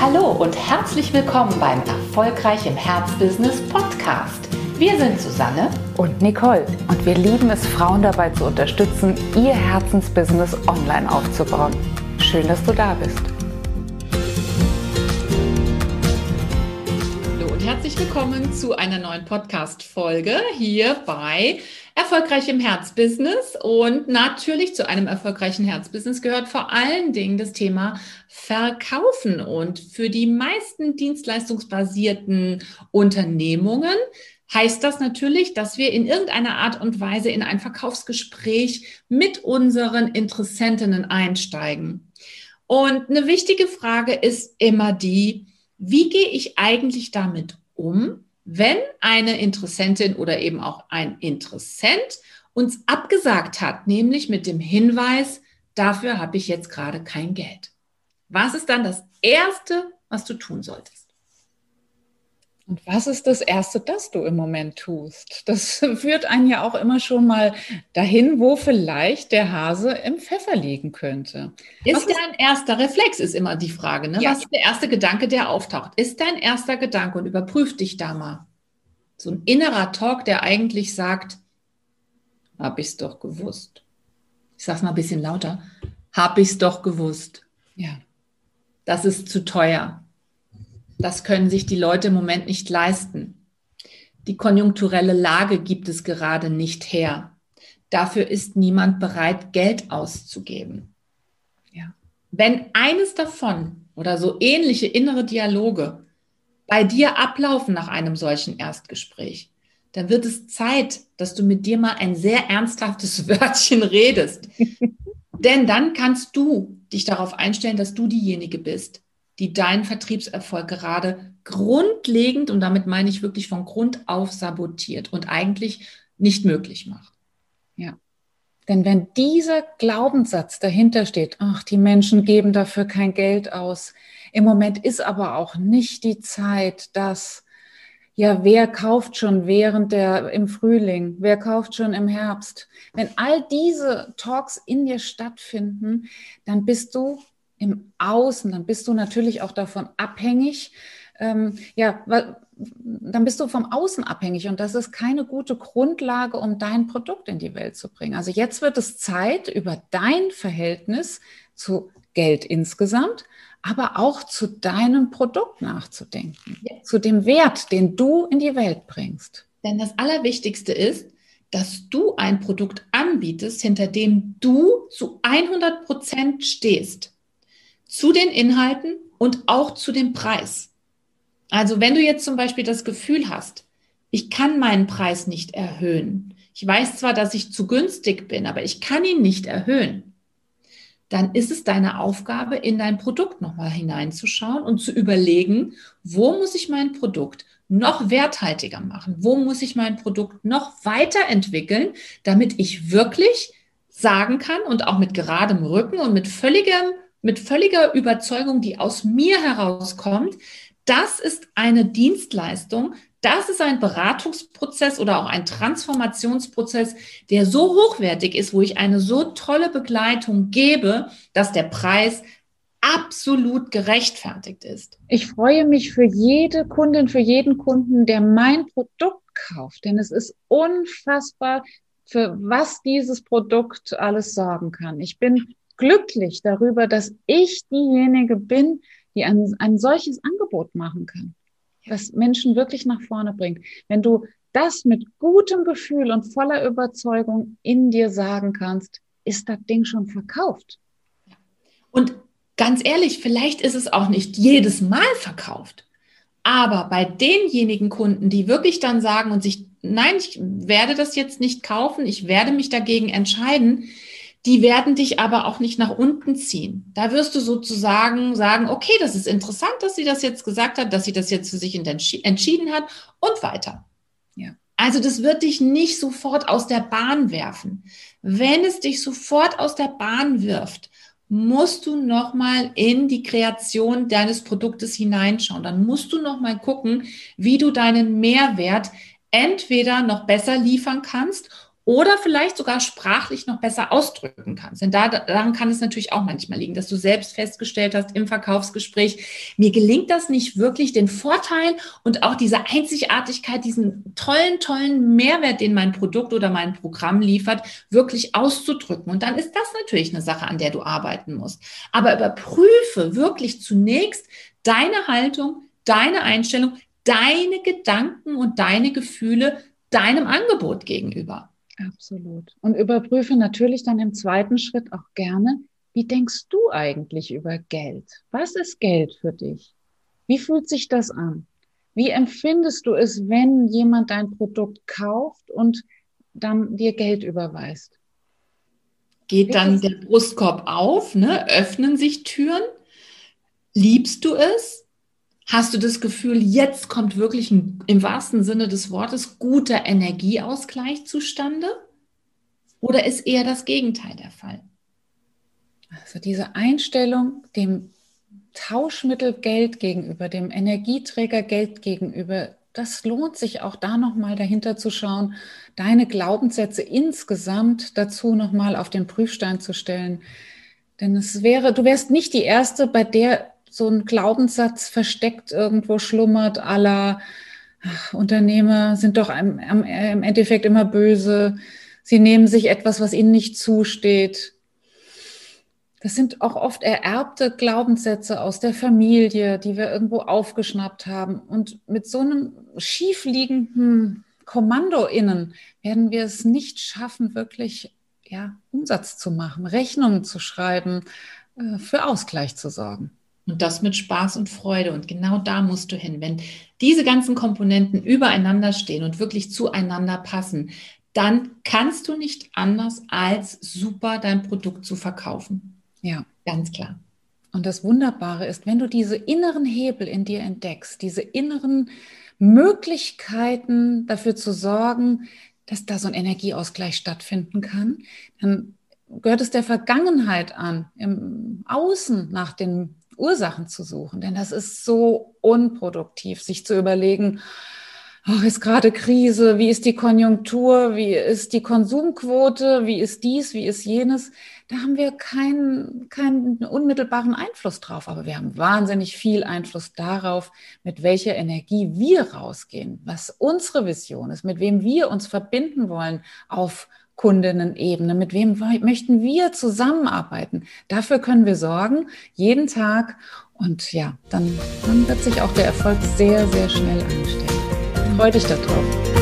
Hallo und herzlich willkommen beim Erfolgreich im Herzbusiness Podcast. Wir sind Susanne und Nicole und wir lieben es, Frauen dabei zu unterstützen, ihr Herzensbusiness online aufzubauen. Schön, dass du da bist. Hallo und herzlich willkommen zu einer neuen Podcast-Folge hier bei Erfolgreich im Herzbusiness. Und natürlich zu einem erfolgreichen Herzbusiness gehört vor allen Dingen das Thema Verkaufen. Und für die meisten dienstleistungsbasierten Unternehmungen heißt das natürlich, dass wir in irgendeiner Art und Weise in ein Verkaufsgespräch mit unseren Interessentinnen einsteigen. Und eine wichtige Frage ist immer die, wie gehe ich eigentlich damit um, wenn eine Interessentin oder eben auch ein Interessent uns abgesagt hat, nämlich mit dem Hinweis, dafür habe ich jetzt gerade kein Geld. Was ist dann das Erste, was du tun solltest? Und was ist das Erste, das du im Moment tust? Das führt einen ja auch immer schon mal dahin, wo vielleicht der Hase im Pfeffer liegen könnte. Ist, ist dein erster Reflex, ist immer die Frage. Ne? Ja. Was ist der erste Gedanke, der auftaucht? Ist dein erster Gedanke und überprüf dich da mal. So ein innerer Talk, der eigentlich sagt, hab ich's doch gewusst. Ich sag's mal ein bisschen lauter. Hab ich's doch gewusst. Ja. Das ist zu teuer das können sich die Leute im Moment nicht leisten. Die konjunkturelle Lage gibt es gerade nicht her. Dafür ist niemand bereit, Geld auszugeben. Ja. Wenn eines davon oder so ähnliche innere Dialoge bei dir ablaufen nach einem solchen Erstgespräch, dann wird es Zeit, dass du mit dir mal ein sehr ernsthaftes Wörtchen redest. Denn dann kannst du dich darauf einstellen, dass du diejenige bist, die deinen Vertriebserfolg gerade grundlegend, und damit meine ich wirklich von Grund auf sabotiert und eigentlich nicht möglich macht. Ja. Denn wenn dieser Glaubenssatz dahinter steht, ach, die Menschen geben dafür kein Geld aus, im Moment ist aber auch nicht die Zeit, dass, ja, wer kauft schon während der, im Frühling, wer kauft schon im Herbst? Wenn all diese Talks in dir stattfinden, dann bist du im Außen, dann bist du natürlich auch davon abhängig. Ähm, ja, weil, dann bist du vom Außen abhängig und das ist keine gute Grundlage, um dein Produkt in die Welt zu bringen. Also jetzt wird es Zeit, über dein Verhältnis zu Geld insgesamt, aber auch zu deinem Produkt nachzudenken, ja. zu dem Wert, den du in die Welt bringst. Denn das Allerwichtigste ist, dass du ein Produkt anbietest, hinter dem du zu 100 Prozent stehst zu den Inhalten und auch zu dem Preis. Also wenn du jetzt zum Beispiel das Gefühl hast, ich kann meinen Preis nicht erhöhen. Ich weiß zwar, dass ich zu günstig bin, aber ich kann ihn nicht erhöhen. Dann ist es deine Aufgabe, in dein Produkt nochmal hineinzuschauen und zu überlegen, wo muss ich mein Produkt noch werthaltiger machen? Wo muss ich mein Produkt noch weiterentwickeln, damit ich wirklich sagen kann und auch mit geradem Rücken und mit völligem mit völliger Überzeugung, die aus mir herauskommt, das ist eine Dienstleistung, das ist ein Beratungsprozess oder auch ein Transformationsprozess, der so hochwertig ist, wo ich eine so tolle Begleitung gebe, dass der Preis absolut gerechtfertigt ist. Ich freue mich für jede Kundin, für jeden Kunden, der mein Produkt kauft, denn es ist unfassbar, für was dieses Produkt alles sorgen kann. Ich bin glücklich darüber, dass ich diejenige bin, die ein, ein solches Angebot machen kann, das Menschen wirklich nach vorne bringt. Wenn du das mit gutem Gefühl und voller Überzeugung in dir sagen kannst, ist das Ding schon verkauft. Und ganz ehrlich, vielleicht ist es auch nicht jedes Mal verkauft. Aber bei denjenigen Kunden, die wirklich dann sagen und sich, nein, ich werde das jetzt nicht kaufen, ich werde mich dagegen entscheiden, die werden dich aber auch nicht nach unten ziehen. Da wirst du sozusagen sagen, okay, das ist interessant, dass sie das jetzt gesagt hat, dass sie das jetzt für sich entschieden hat und weiter. Ja. Also das wird dich nicht sofort aus der Bahn werfen. Wenn es dich sofort aus der Bahn wirft, musst du nochmal in die Kreation deines Produktes hineinschauen. Dann musst du nochmal gucken, wie du deinen Mehrwert entweder noch besser liefern kannst oder vielleicht sogar sprachlich noch besser ausdrücken kannst. Denn da, daran kann es natürlich auch manchmal liegen, dass du selbst festgestellt hast im Verkaufsgespräch, mir gelingt das nicht wirklich, den Vorteil und auch diese Einzigartigkeit, diesen tollen, tollen Mehrwert, den mein Produkt oder mein Programm liefert, wirklich auszudrücken. Und dann ist das natürlich eine Sache, an der du arbeiten musst. Aber überprüfe wirklich zunächst deine Haltung, deine Einstellung, deine Gedanken und deine Gefühle deinem Angebot gegenüber. Absolut. Und überprüfe natürlich dann im zweiten Schritt auch gerne, wie denkst du eigentlich über Geld? Was ist Geld für dich? Wie fühlt sich das an? Wie empfindest du es, wenn jemand dein Produkt kauft und dann dir Geld überweist? Geht dann der Brustkorb auf, ne? öffnen sich Türen? Liebst du es? Hast du das Gefühl, jetzt kommt wirklich ein, im wahrsten Sinne des Wortes guter Energieausgleich zustande? Oder ist eher das Gegenteil der Fall? Also diese Einstellung dem Tauschmittel Geld gegenüber, dem Energieträger Geld gegenüber, das lohnt sich auch da nochmal dahinter zu schauen, deine Glaubenssätze insgesamt dazu nochmal auf den Prüfstein zu stellen. Denn es wäre, du wärst nicht die Erste, bei der so ein Glaubenssatz versteckt irgendwo schlummert, aller Unternehmer sind doch im, im Endeffekt immer böse. Sie nehmen sich etwas, was ihnen nicht zusteht. Das sind auch oft ererbte Glaubenssätze aus der Familie, die wir irgendwo aufgeschnappt haben. Und mit so einem schiefliegenden Kommando innen werden wir es nicht schaffen, wirklich ja, Umsatz zu machen, Rechnungen zu schreiben, äh, für Ausgleich zu sorgen. Und das mit Spaß und Freude. Und genau da musst du hin. Wenn diese ganzen Komponenten übereinander stehen und wirklich zueinander passen, dann kannst du nicht anders als super dein Produkt zu verkaufen. Ja. Ganz klar. Und das Wunderbare ist, wenn du diese inneren Hebel in dir entdeckst, diese inneren Möglichkeiten dafür zu sorgen, dass da so ein Energieausgleich stattfinden kann, dann gehört es der Vergangenheit an, im Außen nach den Ursachen zu suchen. Denn das ist so unproduktiv, sich zu überlegen, ach, ist gerade Krise, wie ist die Konjunktur, wie ist die Konsumquote, wie ist dies, wie ist jenes. Da haben wir keinen, keinen unmittelbaren Einfluss drauf, aber wir haben wahnsinnig viel Einfluss darauf, mit welcher Energie wir rausgehen, was unsere Vision ist, mit wem wir uns verbinden wollen auf Kundinnen-Ebene, mit wem möchten wir zusammenarbeiten. Dafür können wir sorgen, jeden Tag. Und ja, dann, dann wird sich auch der Erfolg sehr, sehr schnell einstellen. Freue dich darauf.